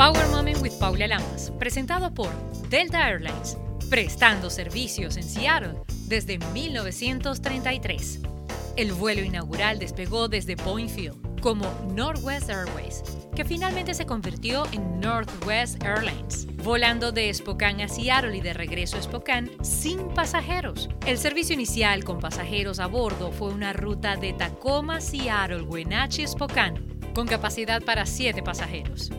Power Moment with Paula Lamas, presentado por Delta Airlines, prestando servicios en Seattle desde 1933. El vuelo inaugural despegó desde Point Field como Northwest Airways, que finalmente se convirtió en Northwest Airlines, volando de Spokane a Seattle y de regreso a Spokane sin pasajeros. El servicio inicial con pasajeros a bordo fue una ruta de Tacoma, Seattle, Wenatchee, Spokane, con capacidad para 7 pasajeros.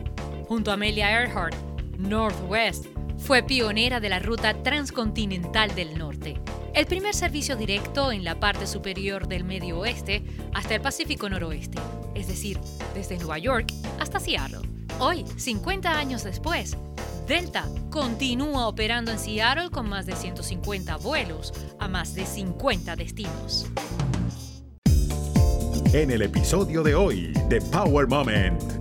Junto a Amelia Earhart, Northwest fue pionera de la ruta transcontinental del norte, el primer servicio directo en la parte superior del medio oeste hasta el Pacífico noroeste, es decir, desde Nueva York hasta Seattle. Hoy, 50 años después, Delta continúa operando en Seattle con más de 150 vuelos a más de 50 destinos. En el episodio de hoy de Power Moment.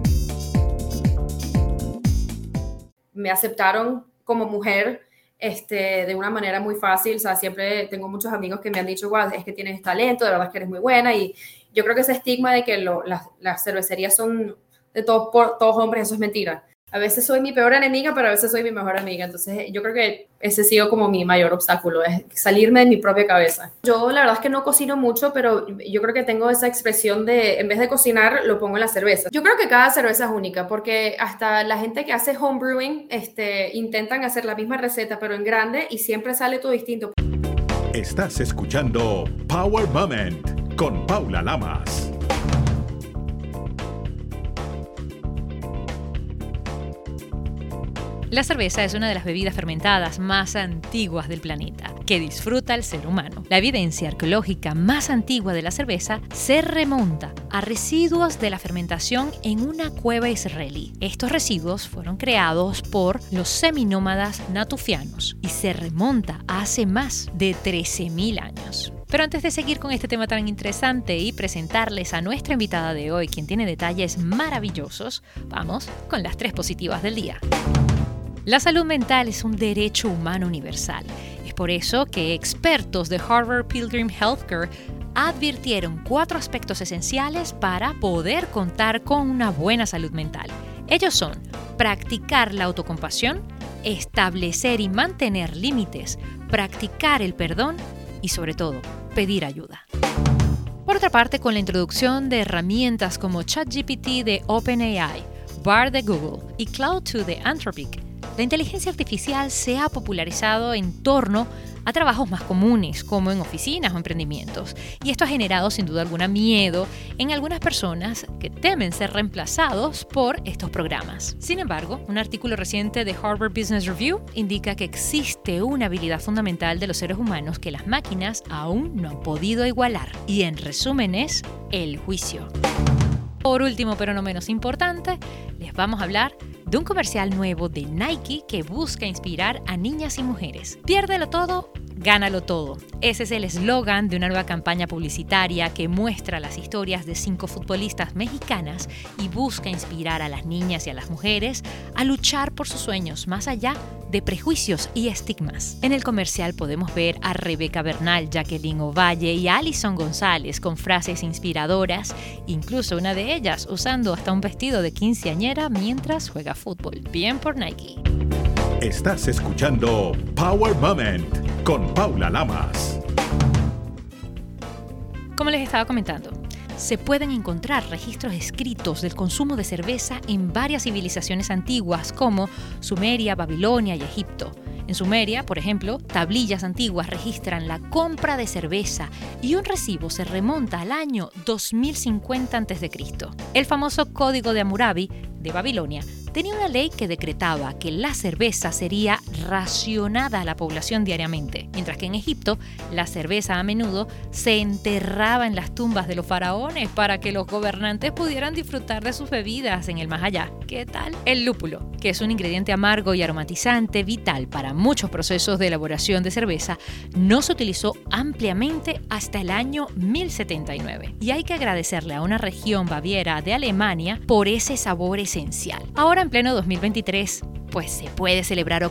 Me aceptaron como mujer este, de una manera muy fácil. O sea, siempre tengo muchos amigos que me han dicho, wow, es que tienes talento, de verdad es que eres muy buena. Y yo creo que ese estigma de que las, las cervecerías son de todos, por, todos hombres, eso es mentira a veces soy mi peor enemiga, pero a veces soy mi mejor amiga. Entonces, yo creo que ese ha sido como mi mayor obstáculo, es salirme de mi propia cabeza. Yo la verdad es que no cocino mucho, pero yo creo que tengo esa expresión de, en vez de cocinar, lo pongo en la cerveza. Yo creo que cada cerveza es única, porque hasta la gente que hace homebrewing, este, intentan hacer la misma receta, pero en grande, y siempre sale todo distinto. Estás escuchando Power Moment con Paula Lamas. La cerveza es una de las bebidas fermentadas más antiguas del planeta, que disfruta el ser humano. La evidencia arqueológica más antigua de la cerveza se remonta a residuos de la fermentación en una cueva israelí. Estos residuos fueron creados por los seminómadas natufianos y se remonta a hace más de 13.000 años. Pero antes de seguir con este tema tan interesante y presentarles a nuestra invitada de hoy, quien tiene detalles maravillosos, vamos con las tres positivas del día. La salud mental es un derecho humano universal. Es por eso que expertos de Harvard Pilgrim Healthcare advirtieron cuatro aspectos esenciales para poder contar con una buena salud mental. Ellos son practicar la autocompasión, establecer y mantener límites, practicar el perdón y sobre todo pedir ayuda. Por otra parte, con la introducción de herramientas como ChatGPT de OpenAI, BAR de Google y Cloud2 de Anthropic, la inteligencia artificial se ha popularizado en torno a trabajos más comunes, como en oficinas o emprendimientos. Y esto ha generado sin duda alguna miedo en algunas personas que temen ser reemplazados por estos programas. Sin embargo, un artículo reciente de Harvard Business Review indica que existe una habilidad fundamental de los seres humanos que las máquinas aún no han podido igualar. Y en resumen es el juicio. Por último, pero no menos importante, les vamos a hablar de un comercial nuevo de Nike que busca inspirar a niñas y mujeres. Piérdelo todo, gánalo todo. Ese es el eslogan de una nueva campaña publicitaria que muestra las historias de cinco futbolistas mexicanas y busca inspirar a las niñas y a las mujeres a luchar por sus sueños más allá de prejuicios y estigmas. En el comercial podemos ver a Rebeca Bernal, Jacqueline Ovalle y Alison González con frases inspiradoras, incluso una de ellas usando hasta un vestido de quinceañera mientras juega fútbol. Bien por Nike. Estás escuchando Power Moment con Paula Lamas. Como les estaba comentando, se pueden encontrar registros escritos del consumo de cerveza en varias civilizaciones antiguas como Sumeria, Babilonia y Egipto. En Sumeria, por ejemplo, tablillas antiguas registran la compra de cerveza y un recibo se remonta al año 2050 a.C. El famoso Código de Hammurabi de Babilonia tenía una ley que decretaba que la cerveza sería racionada a la población diariamente, mientras que en Egipto la cerveza a menudo se enterraba en las tumbas de los faraones para que los gobernantes pudieran disfrutar de sus bebidas en el más allá. ¿Qué tal? El lúpulo, que es un ingrediente amargo y aromatizante vital para muchos procesos de elaboración de cerveza, no se utilizó ampliamente hasta el año 1079. Y hay que agradecerle a una región baviera de Alemania por ese sabor esencial. Ahora en pleno 2023, pues se puede celebrar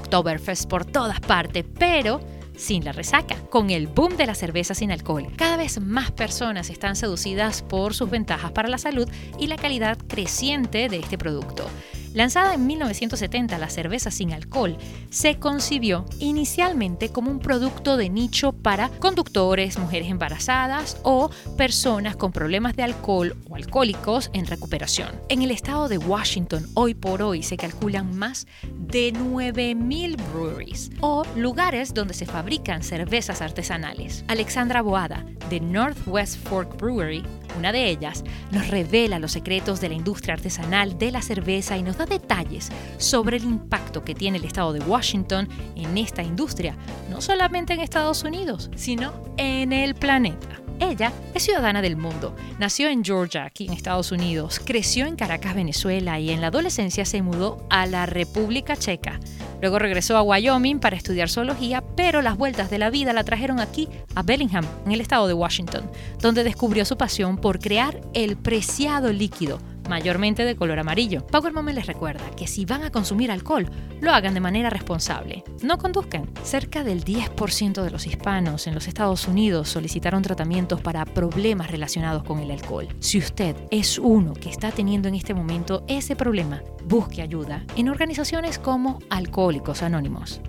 Por todas partes, pero sin la resaca, con el boom de la cerveza sin alcohol. Cada vez más personas están seducidas por sus ventajas para la salud y la calidad creciente de este producto. Lanzada en 1970, la cerveza sin alcohol se concibió inicialmente como un producto de nicho para conductores, mujeres embarazadas o personas con problemas de alcohol o alcohólicos en recuperación. En el estado de Washington, hoy por hoy, se calculan más de 9.000 breweries o lugares donde se fabrican cervezas artesanales. Alexandra Boada, de Northwest Fork Brewery, una de ellas, nos revela los secretos de la industria artesanal de la cerveza y nos detalles sobre el impacto que tiene el estado de Washington en esta industria, no solamente en Estados Unidos, sino en el planeta. Ella es ciudadana del mundo. Nació en Georgia, aquí en Estados Unidos. Creció en Caracas, Venezuela y en la adolescencia se mudó a la República Checa. Luego regresó a Wyoming para estudiar zoología, pero las vueltas de la vida la trajeron aquí, a Bellingham, en el estado de Washington, donde descubrió su pasión por crear el preciado líquido mayormente de color amarillo. Power Moment les recuerda que si van a consumir alcohol, lo hagan de manera responsable. No conduzcan. Cerca del 10% de los hispanos en los Estados Unidos solicitaron tratamientos para problemas relacionados con el alcohol. Si usted es uno que está teniendo en este momento ese problema, busque ayuda en organizaciones como Alcohólicos Anónimos.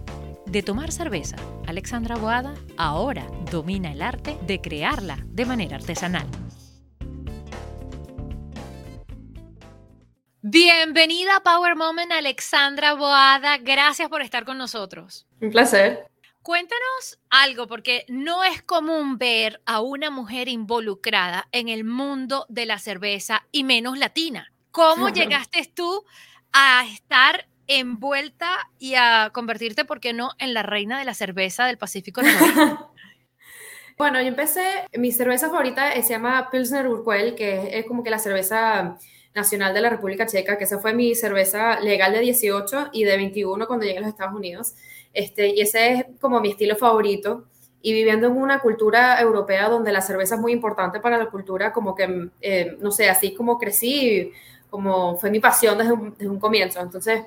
De tomar cerveza, Alexandra Boada ahora domina el arte de crearla de manera artesanal. Bienvenida a Power Moment, Alexandra Boada. Gracias por estar con nosotros. Un placer. Cuéntanos algo, porque no es común ver a una mujer involucrada en el mundo de la cerveza y menos latina. ¿Cómo llegaste tú a estar envuelta y a convertirte, por qué no, en la reina de la cerveza del Pacífico Bueno, yo empecé, mi cerveza favorita se llama Pilsner Urquell, que es como que la cerveza nacional de la República Checa, que esa fue mi cerveza legal de 18 y de 21 cuando llegué a los Estados Unidos. Este, y ese es como mi estilo favorito. Y viviendo en una cultura europea donde la cerveza es muy importante para la cultura, como que, eh, no sé, así como crecí, como fue mi pasión desde un, desde un, comienzo. Entonces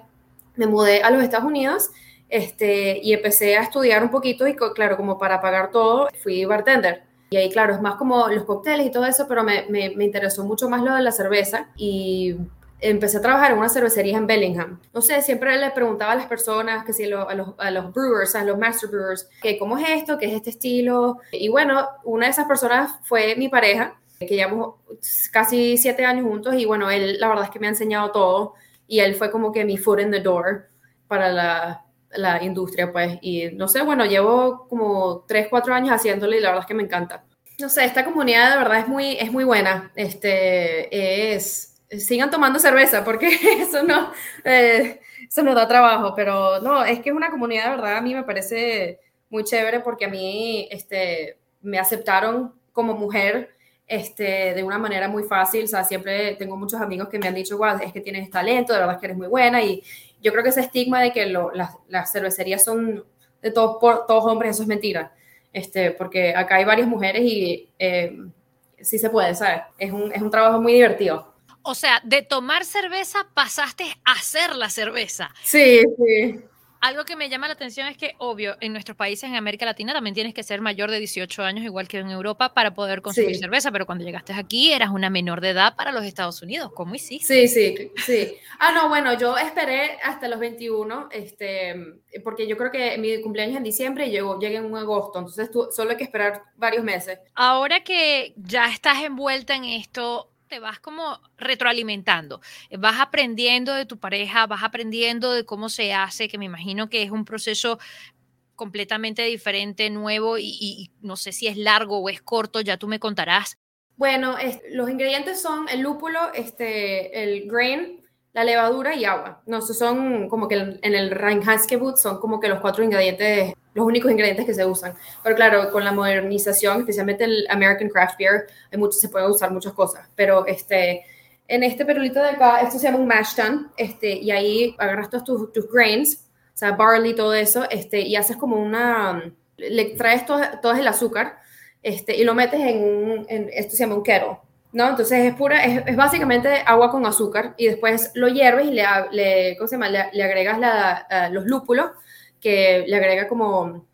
me mudé a los Estados Unidos este, y empecé a estudiar un poquito y claro, como para pagar todo, fui bartender. Y ahí, claro, es más como los cócteles y todo eso, pero me, me, me, interesó mucho más lo de la cerveza y empecé a trabajar en una cervecería en Bellingham. No sé, siempre le preguntaba a las personas, que si a, los, a los brewers, a los master brewers, que cómo es esto, qué es este estilo. Y bueno, una de esas personas fue mi pareja, que llevamos casi siete años juntos y bueno, él la verdad es que me ha enseñado todo y él fue como que mi foot in the door para la, la industria, pues. Y no sé, bueno, llevo como 3, 4 años haciéndolo y la verdad es que me encanta. No sé, esta comunidad de verdad es muy, es muy buena. Este, es, sigan tomando cerveza porque eso no, eh, eso no da trabajo, pero no, es que es una comunidad de verdad, a mí me parece muy chévere porque a mí este, me aceptaron como mujer este, de una manera muy fácil. O sea, siempre tengo muchos amigos que me han dicho, wow, es que tienes talento, de verdad que eres muy buena. Y yo creo que ese estigma de que lo, las, las, cervecerías son de todos, por, todos hombres, eso es mentira. Este, porque acá hay varias mujeres y eh, sí se puede, ¿sabes? Es un, es un trabajo muy divertido. O sea, de tomar cerveza pasaste a hacer la cerveza. Sí, sí algo que me llama la atención es que, obvio, en nuestros países, en América Latina, también tienes que ser mayor de 18 años, igual que en Europa, para poder consumir sí. cerveza, pero cuando llegaste aquí eras una menor de edad para los Estados Unidos. ¿Cómo hiciste? Sí, sí, sí. Ah, no, bueno, yo esperé hasta los 21, este, porque yo creo que mi cumpleaños es en diciembre y llegó, llegué en agosto, entonces tú, solo hay que esperar varios meses. Ahora que ya estás envuelta en esto, te vas como retroalimentando, vas aprendiendo de tu pareja, vas aprendiendo de cómo se hace, que me imagino que es un proceso completamente diferente, nuevo y, no sé si es largo o es corto, ya tú me contarás. Bueno, los ingredientes son el lúpulo, este, el grain, la levadura y agua. No, son como que en el Reinheitsgebot son como que los cuatro ingredientes, los únicos ingredientes que se usan. Pero claro, con la modernización, especialmente el American Craft Beer, hay mucho, se pueden usar muchas cosas. Pero este, en este perulito de acá, esto se llama un mash tun, este, y ahí agarras todos tus, tus grains, o sea, barley, todo eso, este, y haces como una, le traes todo, todo el azúcar, este, y lo metes en un, en, esto se llama un kettle ¿no? Entonces es pura, es, es, básicamente agua con azúcar y después lo hierves y le, le ¿cómo se llama? Le, le agregas la, uh, los lúpulos que le agrega como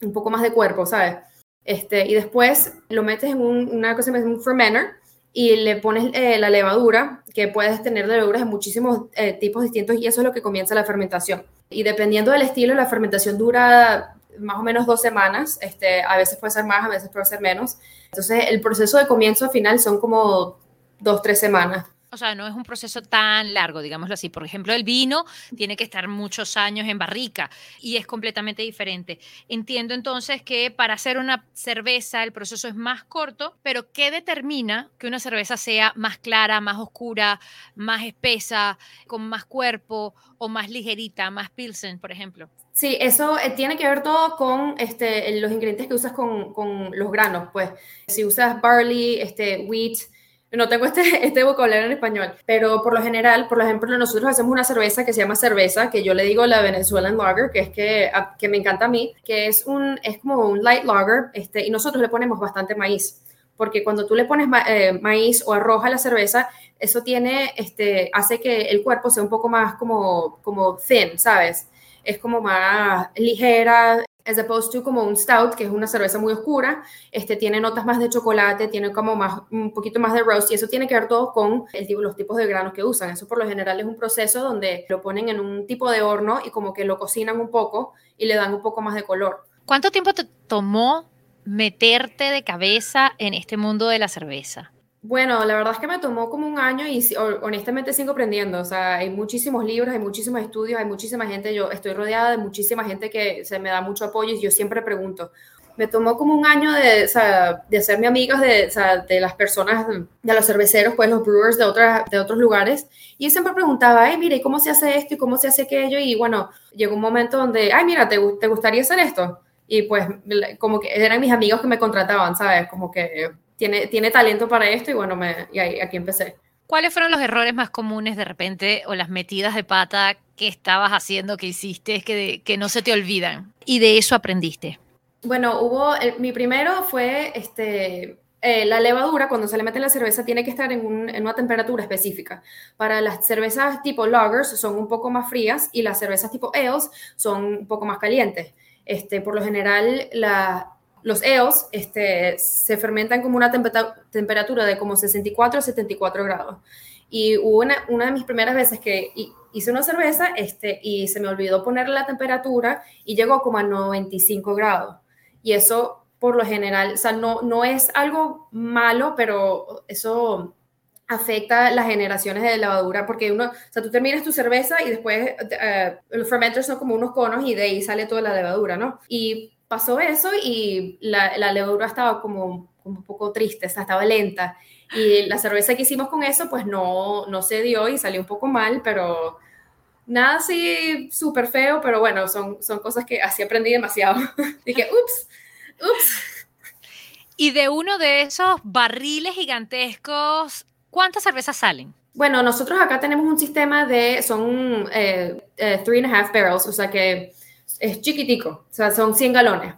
un poco más de cuerpo, ¿sabes? Este, y después lo metes en un, una cosa un fermenter y le pones eh, la levadura, que puedes tener levaduras de muchísimos eh, tipos distintos y eso es lo que comienza la fermentación. Y dependiendo del estilo, la fermentación dura más o menos dos semanas, este, a veces puede ser más, a veces puede ser menos. Entonces, el proceso de comienzo a final son como dos, tres semanas. O sea, no es un proceso tan largo, digámoslo así. Por ejemplo, el vino tiene que estar muchos años en barrica y es completamente diferente. Entiendo entonces que para hacer una cerveza el proceso es más corto, pero ¿qué determina que una cerveza sea más clara, más oscura, más espesa, con más cuerpo o más ligerita, más pilsen, por ejemplo? Sí, eso eh, tiene que ver todo con este, los ingredientes que usas con, con, los granos. Pues si usas barley, este, wheat, no tengo este, este vocabulario en español, pero por lo general, por ejemplo, nosotros hacemos una cerveza que se llama cerveza, que yo le digo la Venezuelan Lager, que es que, que me encanta a mí, que es, un, es como un light lager, este, y nosotros le ponemos bastante maíz, porque cuando tú le pones eh, maíz o arroz a la cerveza, eso tiene, este, hace que el cuerpo sea un poco más como, como thin, ¿sabes? Es como más ligera, as opposed to como un stout, que es una cerveza muy oscura, este, tiene notas más de chocolate, tiene como más, un poquito más de roast, y eso tiene que ver todo con el tipo, los tipos de granos que usan. Eso por lo general es un proceso donde lo ponen en un tipo de horno y como que lo cocinan un poco y le dan un poco más de color. ¿Cuánto tiempo te tomó meterte de cabeza en este mundo de la cerveza? Bueno, la verdad es que me tomó como un año y honestamente sigo aprendiendo. O sea, hay muchísimos libros, hay muchísimos estudios, hay muchísima gente. Yo estoy rodeada de muchísima gente que se me da mucho apoyo y yo siempre pregunto. Me tomó como un año de, o sea, de hacerme amigos de, o de las personas, de los cerveceros, pues los brewers de, otros lugares. Y yo siempre preguntaba, ay, mire, ¿cómo se hace esto y cómo se hace aquello? Y bueno, llegó un momento donde, ay, mira, ¿te, te gustaría hacer esto? Y pues como que eran mis amigos que me contrataban, ¿sabes? Como que tiene, talento para esto y bueno, me, y aquí empecé. ¿Cuáles fueron los errores más comunes de repente o las metidas de pata que estabas haciendo, que hiciste, que, que no se te olvidan? Y de eso aprendiste. Bueno, hubo, mi primero fue este, eh, la levadura, cuando se le mete en la cerveza, tiene que estar en, en, una temperatura específica. Para las cervezas tipo lagers son un poco más frías y las cervezas tipo ales son un poco más calientes. Este, por lo general, la, los EOS este, se fermentan como una temperatura de como 64 a 74 grados. Y hubo una, una, de mis primeras veces que hice una cerveza este, y se me olvidó poner la temperatura y llegó como a 95 grados. Y eso, por lo general, o sea, no, no es algo malo, pero eso afecta las generaciones de levadura porque uno, o sea, tú terminas tu cerveza y después eh, los fermenters son como unos conos y de ahí sale toda la levadura, ¿no? Y pasó eso y la, la levadura estaba como, un poco triste, estaba lenta. Y la cerveza que hicimos con eso, pues no, no se dio y salió un poco mal, pero nada así súper feo, pero bueno, son, son cosas que así aprendí demasiado. Dije, ups, ups. Y de uno de esos barriles gigantescos, ¿cuántas cervezas salen? Bueno, nosotros acá tenemos un sistema de, son eh, eh, three and a half barrels, o sea que es chiquitico, o sea, son 100 galones.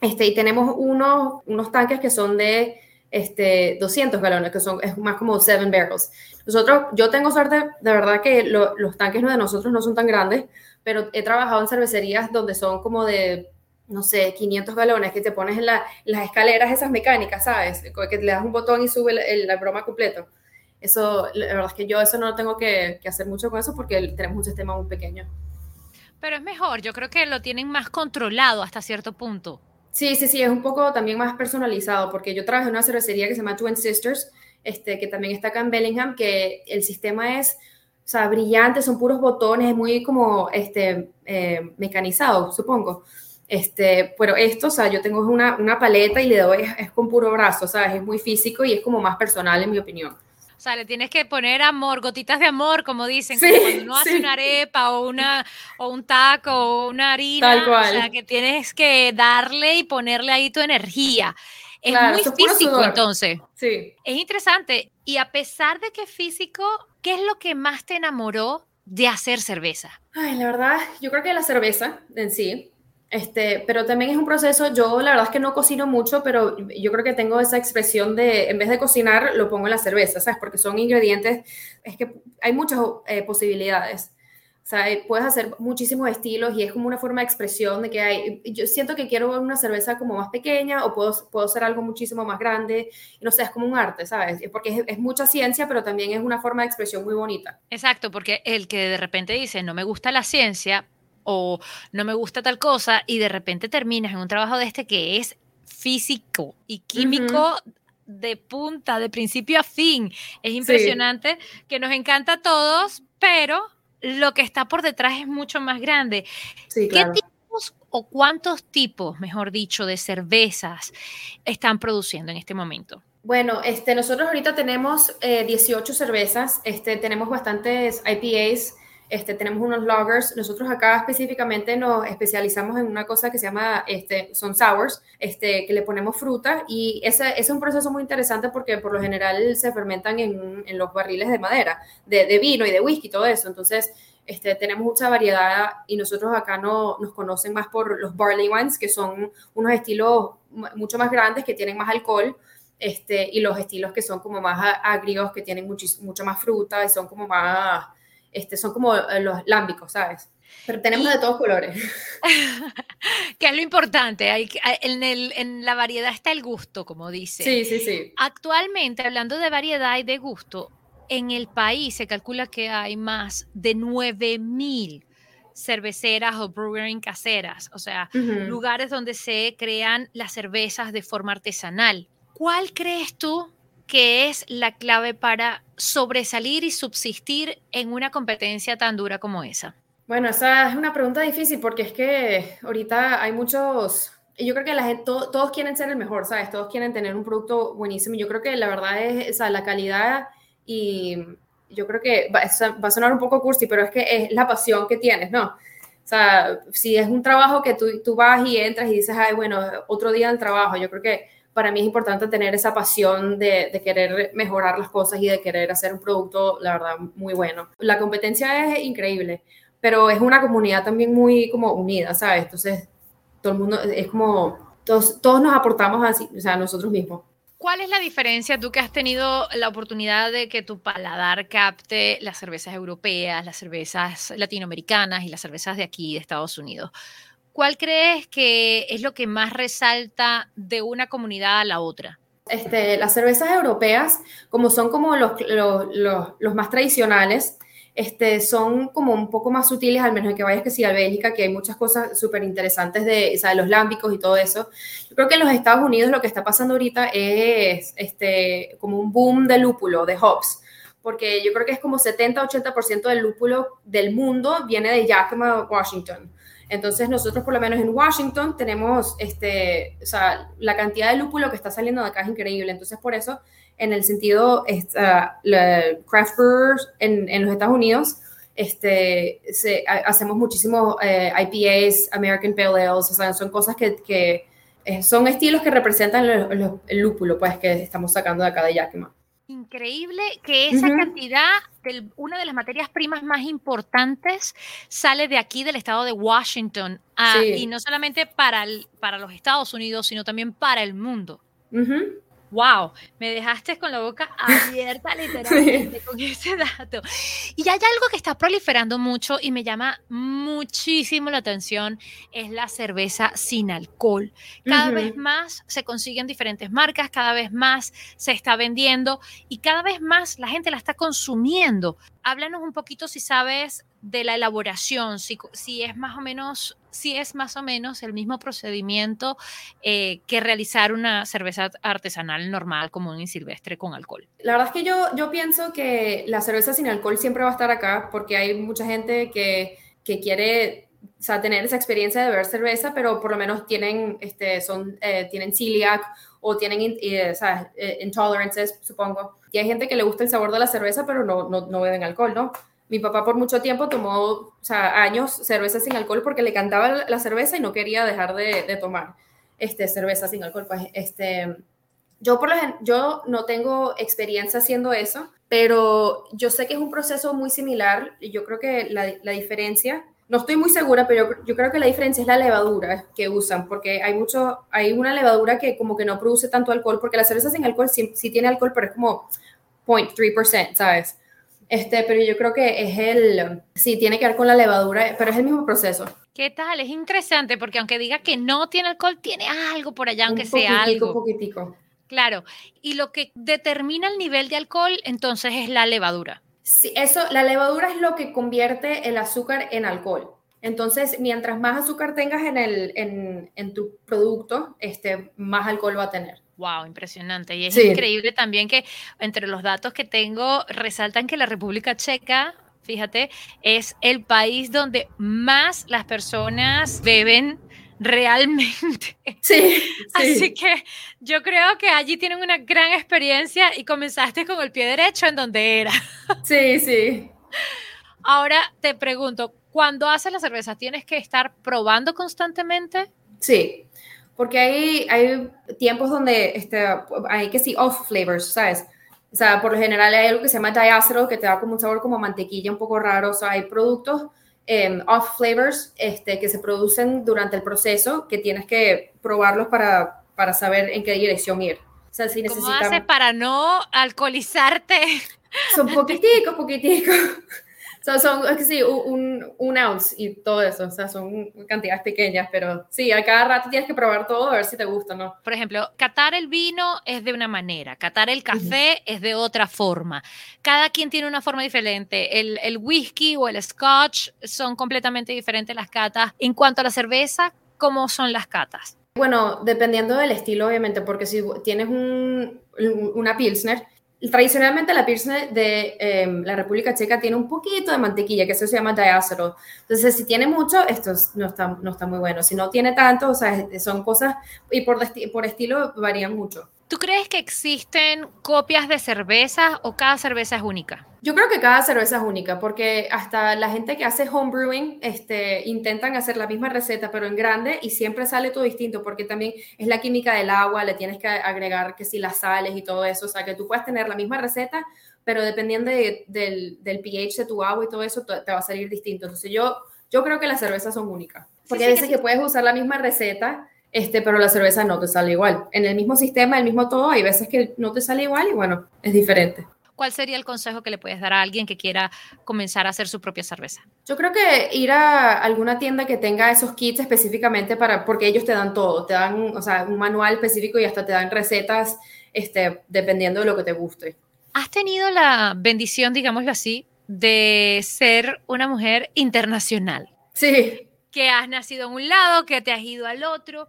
Este, y tenemos unos, unos tanques que son de este, 200 galones, que son, es más como 7 barrels. Nosotros, yo tengo suerte, de verdad que los tanques de nosotros no son tan grandes, pero he trabajado en cervecerías donde son como de, no sé, 500 galones, que te pones en, las escaleras esas mecánicas, ¿sabes? Que le das un botón y sube la broma completo. Eso, la verdad es que yo eso no tengo que, que hacer mucho con eso porque tenemos un sistema muy pequeño. Pero es mejor, yo creo que lo tienen más controlado hasta cierto punto. Sí, sí, sí, es un poco también más personalizado, porque yo trabajé en una cervecería que se llama Twin Sisters, este, que también está acá en Bellingham, que el sistema es, o sea, brillante, son puros botones, es muy como, este, eh, mecanizado, supongo. Este, pero esto, o sea, yo tengo una, una paleta y le doy, es, con puro brazo, ¿sabes? Es muy físico y es como más personal, en mi opinión. O sea, le tienes que poner amor, gotitas de amor, como dicen, cuando uno hace una arepa o, una, o un taco o una harina. Tal cual. O sea, que tienes que darle y ponerle ahí tu energía. Es muy físico, entonces. Sí. Es interesante. Y a pesar de que es físico, ¿qué es lo que más te enamoró de hacer cerveza? Ay, la verdad, yo creo que la cerveza en sí. Este, pero también es un proceso, yo la verdad es que no cocino mucho, pero yo creo que tengo esa expresión de, en vez de cocinar, lo pongo en la cerveza, ¿sabes? Porque son ingredientes, es que hay muchas eh, posibilidades. O sea, eh, puedes hacer muchísimos estilos y es como una forma de expresión de que hay, yo siento que quiero una cerveza como más pequeña o puedo, puedo hacer algo muchísimo más grande, no sé, es como un arte, ¿sabes? Porque es, mucha ciencia, pero también es una forma de expresión muy bonita. Exacto, porque el que de repente dice, no me gusta la ciencia o no me gusta tal cosa y de repente terminas en un trabajo de este que es físico y químico. de punta, de principio a fin. Es impresionante que nos encanta a todos, pero lo que está por detrás es mucho más grande. ¿Qué tipos o cuántos tipos, mejor dicho, de cervezas están produciendo en este momento? Bueno, este, nosotros ahorita tenemos 18 eh, cervezas, este, tenemos bastantes IPAs, este, tenemos unos loggers. Nosotros acá específicamente nos especializamos en una cosa que se llama, este, son sours, este, que le ponemos fruta y ese, es un proceso muy interesante porque por lo general se fermentan en, en los barriles de madera, de, de, vino y de whisky, todo eso. Entonces, este, tenemos mucha variedad y nosotros acá no, nos conocen más por los barley wines, que son unos estilos mucho más grandes, que tienen más alcohol. Este, y los estilos que son como más agrios, que tienen mucho más fruta y son como más este, son como eh, los lámbicos, ¿sabes? Pero tenemos de todos colores. que es lo importante, en, el, en, la variedad está el gusto, como dice. Sí, sí, sí. Actualmente, hablando de variedad y de gusto, en el país se calcula que hay más de 9000 cerveceras o brewing caseras, o sea, lugares donde se crean las cervezas de forma artesanal. ¿Cuál crees tú ¿Qué es la clave para sobresalir y subsistir en una competencia tan dura como esa? Bueno, esa es una pregunta difícil porque es que ahorita hay muchos, yo creo que la gente, todos quieren ser el mejor, ¿sabes? Todos quieren tener un producto buenísimo. Yo creo que la verdad es, o sea, la calidad y yo creo que va, va, a sonar un poco cursi, pero es que es la pasión que tienes, ¿no? O sea, si es un trabajo que tú, tú vas y entras y dices, ay, bueno, otro día del trabajo, yo creo que para mí es importante tener esa pasión de, querer mejorar las cosas y de querer hacer un producto, la verdad, muy bueno. La competencia es increíble, pero es una comunidad también muy como unida, ¿sabes? Entonces, todo el mundo es como, todos, todos nos aportamos así, o sea, nosotros mismos. ¿Cuál es la diferencia, tú que has tenido la oportunidad de que tu paladar capte las cervezas europeas, las cervezas latinoamericanas y las cervezas de aquí, de Estados Unidos? ¿Cuál crees que es lo que más resalta de una comunidad a la otra? Este, las cervezas europeas, como son como los, los, más tradicionales, este, son como un poco más sutiles, al menos que vayas que sí a Bélgica, que hay muchas cosas súper interesantes de, o los lámbicos y todo eso. Yo creo que en los Estados Unidos lo que está pasando ahorita es este, como un boom de lúpulo, de hops, porque yo creo que es como 70-80% del lúpulo del mundo viene de Yakima, Washington. Entonces nosotros por lo menos en Washington tenemos, este, o sea, la cantidad de lúpulo que está saliendo de acá es increíble. Entonces por eso, en el sentido, esta, craft brewers en, los Estados Unidos, este, hacemos muchísimos eh, IPAs, American Pale Ales, o sea, son cosas que, que eh, son estilos que representan el lúpulo, pues, que estamos sacando de acá de Yakima. Increíble que esa cantidad de una de las materias primas más importantes sale de aquí, del estado de Washington, ah, y no solamente para, para los Estados Unidos, sino también para el mundo. Wow, me dejaste con la boca abierta literalmente con ese dato. Y hay algo que está proliferando mucho y me llama muchísimo la atención, es la cerveza sin alcohol. Cada vez más se consiguen diferentes marcas, cada vez más se está vendiendo y cada vez más la gente la está consumiendo. Háblanos un poquito si sabes de la elaboración, si, si, es más o menos, si es más o menos el mismo procedimiento eh, que realizar una cerveza artesanal normal, común y silvestre con alcohol. La verdad es que yo, yo pienso que la cerveza sin alcohol siempre va a estar acá porque hay mucha gente que, que quiere o tener esa experiencia de beber cerveza, pero por lo menos tienen, este, son, eh, tienen celiac o tienen eh, sea, intolerances, supongo. Y hay gente que le gusta el sabor de la cerveza, pero no, no, no beben alcohol, ¿no? Mi papá por mucho tiempo tomó, o sea, años cerveza sin alcohol porque le cantaba la cerveza y no quería dejar de, tomar este, cerveza sin alcohol. Pues, este, yo, por lo, yo no tengo experiencia haciendo eso, pero yo sé que es un proceso muy similar y yo creo que la, la diferencia, no estoy muy segura, pero yo, yo, creo que la diferencia es la levadura que usan, porque hay mucho, hay una levadura que como que no produce tanto alcohol, porque la cerveza sin alcohol sí, sí tiene alcohol, pero es como 0.3%, ¿sabes? Este, pero yo creo que es el, sí, tiene que ver con la levadura, pero es el mismo proceso. ¿Qué tal? Es interesante porque aunque diga que no tiene alcohol, tiene algo por allá, aunque sea algo. Un poquitico. Claro. Y lo que determina el nivel de alcohol, entonces, es la levadura. Sí, eso, la levadura es lo que convierte el azúcar en alcohol. Entonces, mientras más azúcar tengas en, el, en, en tu producto, este, más alcohol va a tener. Wow, impresionante. Y es increíble también que entre los datos que tengo resaltan que la República Checa, fíjate, es el país donde más las personas beben realmente. Sí, Así que yo creo que allí tienen una gran experiencia y comenzaste con el pie derecho en donde era. Sí, sí. Ahora te pregunto, cuando haces la cerveza, ¿tienes que estar probando constantemente? Sí, porque hay, hay tiempos donde este, hay que sí, off flavors, ¿sabes? O sea, por lo general hay algo que se llama diacetyl que te da como un sabor como mantequilla un poco raro. O sea, hay productos em, off flavors este, que se producen durante el proceso que tienes que probarlos para, para saber en qué dirección ir. O sea, si ¿Cómo haces para no alcoholizarte? Son poquiticos, poquiticos son, es que sí, un, un, ounce y todo eso, o sea, son cantidades pequeñas, pero sí, a cada rato tienes que probar todo a ver si te gusta o no. Por ejemplo, catar el vino es de una manera, catar el café es de otra forma. Cada quien tiene una forma diferente. El, el whisky o el scotch son completamente diferentes las catas. En cuanto a la cerveza, ¿cómo son las catas? Bueno, dependiendo del estilo, obviamente, porque si tienes un, una Pilsner, tradicionalmente la Pilsner de em, la República Checa tiene un poquito de mantequilla, que eso se llama diácero. Entonces, si tiene mucho, esto no está, no está muy bueno. Si no tiene tanto, o sea, son cosas, y por, por estilo varían mucho. ¿Tú crees que existen copias de cervezas o cada cerveza es única? Yo creo que cada cerveza es única, porque hasta la gente que hace homebrewing este, intentan hacer la misma receta, pero en grande, y siempre sale todo distinto, porque también es la química del agua, le tienes que agregar que si las sales y todo eso, o sea, que tú puedes tener la misma receta, pero dependiendo del, del, pH de tu agua y todo eso, te va a salir distinto. Entonces yo, yo creo que las cervezas son únicas, porque hay veces que puedes usar la misma receta este, pero la cerveza no te sale igual. En el mismo sistema, el mismo todo, hay veces que no te sale igual y bueno, es diferente. ¿Cuál sería el consejo que le puedes dar a alguien que quiera comenzar a hacer su propia cerveza? Yo creo que ir a alguna tienda que tenga esos kits específicamente para, porque ellos te dan todo, te dan, o sea, un manual específico y hasta te dan recetas, este, dependiendo de lo que te guste. ¿Has tenido la bendición, digámoslo así, de ser una mujer internacional? Sí. Que has nacido en un lado, que te has ido al otro.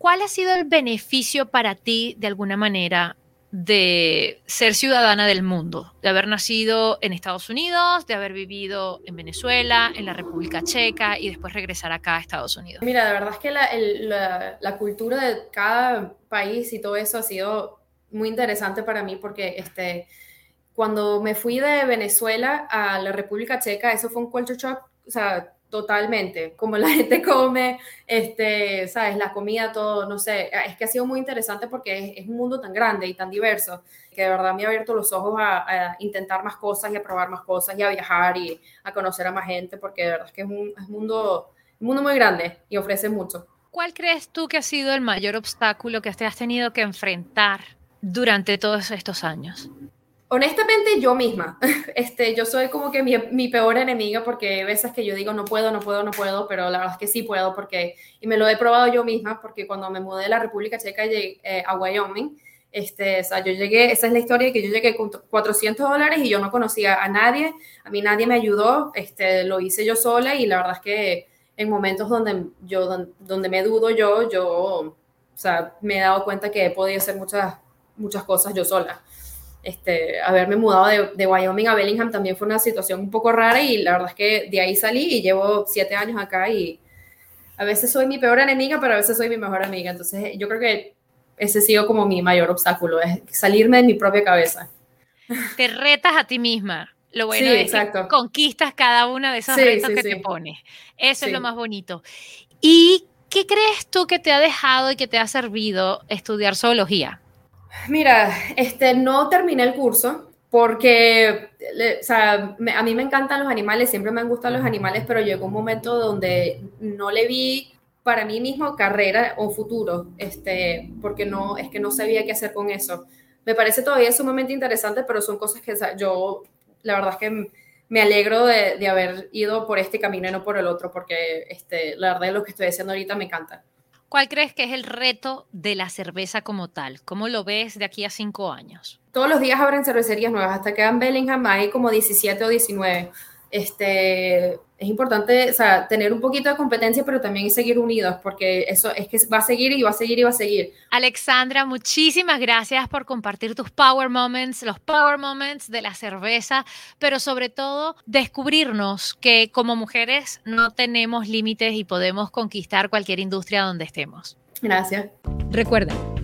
¿Cuál ha sido el beneficio para ti, de alguna manera, de ser ciudadana del mundo, de haber nacido en Estados Unidos, de haber vivido en Venezuela, en la República Checa y después regresar acá a Estados Unidos? Mira, de verdad es que la, la, cultura de cada país y todo eso ha sido muy interesante para mí porque este, cuando me fui de Venezuela a la República Checa, eso fue un culture shock, o sea, Totalmente, como la gente come, este, sabes, la comida, todo, no sé, es que ha sido muy interesante porque es, un mundo tan grande y tan diverso que de verdad me ha abierto los ojos a, intentar más cosas y a probar más cosas y a viajar y a conocer a más gente porque de verdad es que es un, mundo, un mundo muy grande y ofrece mucho. ¿Cuál crees tú que ha sido el mayor obstáculo que te has tenido que enfrentar durante todos estos años? Honestamente, yo misma. Este, yo soy como que mi, peor enemiga porque hay veces que yo digo no puedo, no puedo, no puedo, pero la verdad es que sí puedo porque, y me lo he probado yo misma porque cuando me mudé de la República Checa llegué, eh, a Wyoming, este, o sea, yo llegué, esa es la historia que yo llegué con 400 dólares y yo no conocía a nadie, a mí nadie me ayudó, este, lo hice yo sola y la verdad es que en momentos donde yo, donde me dudo yo, yo, o sea, me he dado cuenta que he podido hacer muchas, muchas cosas yo sola este, haberme mudado de, de, Wyoming a Bellingham también fue una situación un poco rara y la verdad es que de ahí salí y llevo siete años acá y a veces soy mi peor enemiga, pero a veces soy mi mejor amiga. Entonces yo creo que ese ha sido como mi mayor obstáculo, es salirme de mi propia cabeza. Te retas a ti misma. Lo bueno es que conquistas cada una de esos retos que te pones. Eso es lo más bonito. ¿Y qué crees tú que te ha dejado y que te ha servido estudiar zoología? Mira, este, no terminé el curso porque o sea, a mí me encantan los animales, siempre me han gustado los animales, pero llegó un momento donde no le vi para mí mismo carrera o futuro, este, porque no, es que no sabía qué hacer con eso. Me parece todavía sumamente interesante, pero son cosas que yo la verdad es que me alegro de, haber ido por este camino y no por el otro, porque este, la verdad lo que estoy haciendo ahorita me encanta. ¿Cuál crees que es el reto de la cerveza como tal? ¿Cómo lo ves de aquí a cinco años? Todos los días abren cervecerías nuevas, hasta que en Bellingham hay como 17 o 19 este, es importante tener un poquito de competencia, pero también seguir unidos, porque eso es que va a seguir y va a seguir y va a seguir. Alexandra, muchísimas gracias por compartir tus power moments, los power moments de la cerveza, pero sobre todo descubrirnos que como mujeres no tenemos límites y podemos conquistar cualquier industria donde estemos. Gracias. Recuerden,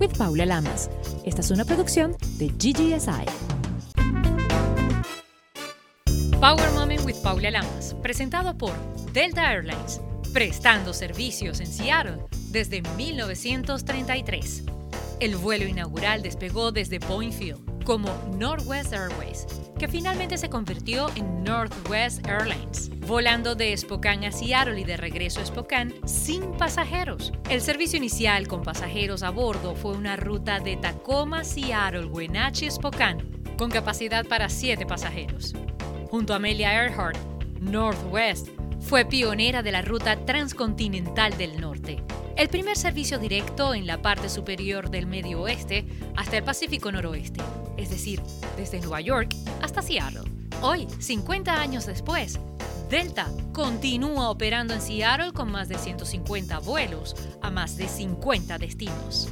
with Paula Lamas. Esta es una producción de GGSI. Power Moment with Paula Lamas, presentado por Delta Airlines, prestando servicios en Seattle desde 1933. El vuelo inaugural despegó desde Boeing Field como Northwest Airways, que finalmente se convirtió en Northwest Airlines, volando de Spokane a Seattle y de regreso a Spokane sin pasajeros. El servicio inicial con pasajeros a bordo fue una ruta de Tacoma, Seattle, Wenatchee, Spokane, con capacidad para 7 pasajeros. Junto a Amelia Earhart, Northwest fue pionera de la ruta transcontinental del norte, el primer servicio directo en la parte superior del medio oeste hasta el Pacífico noroeste, es decir, desde Nueva York hasta Seattle. Hoy, 50 años después, Delta continúa operando en Seattle con más de 150 vuelos a más de 50 destinos.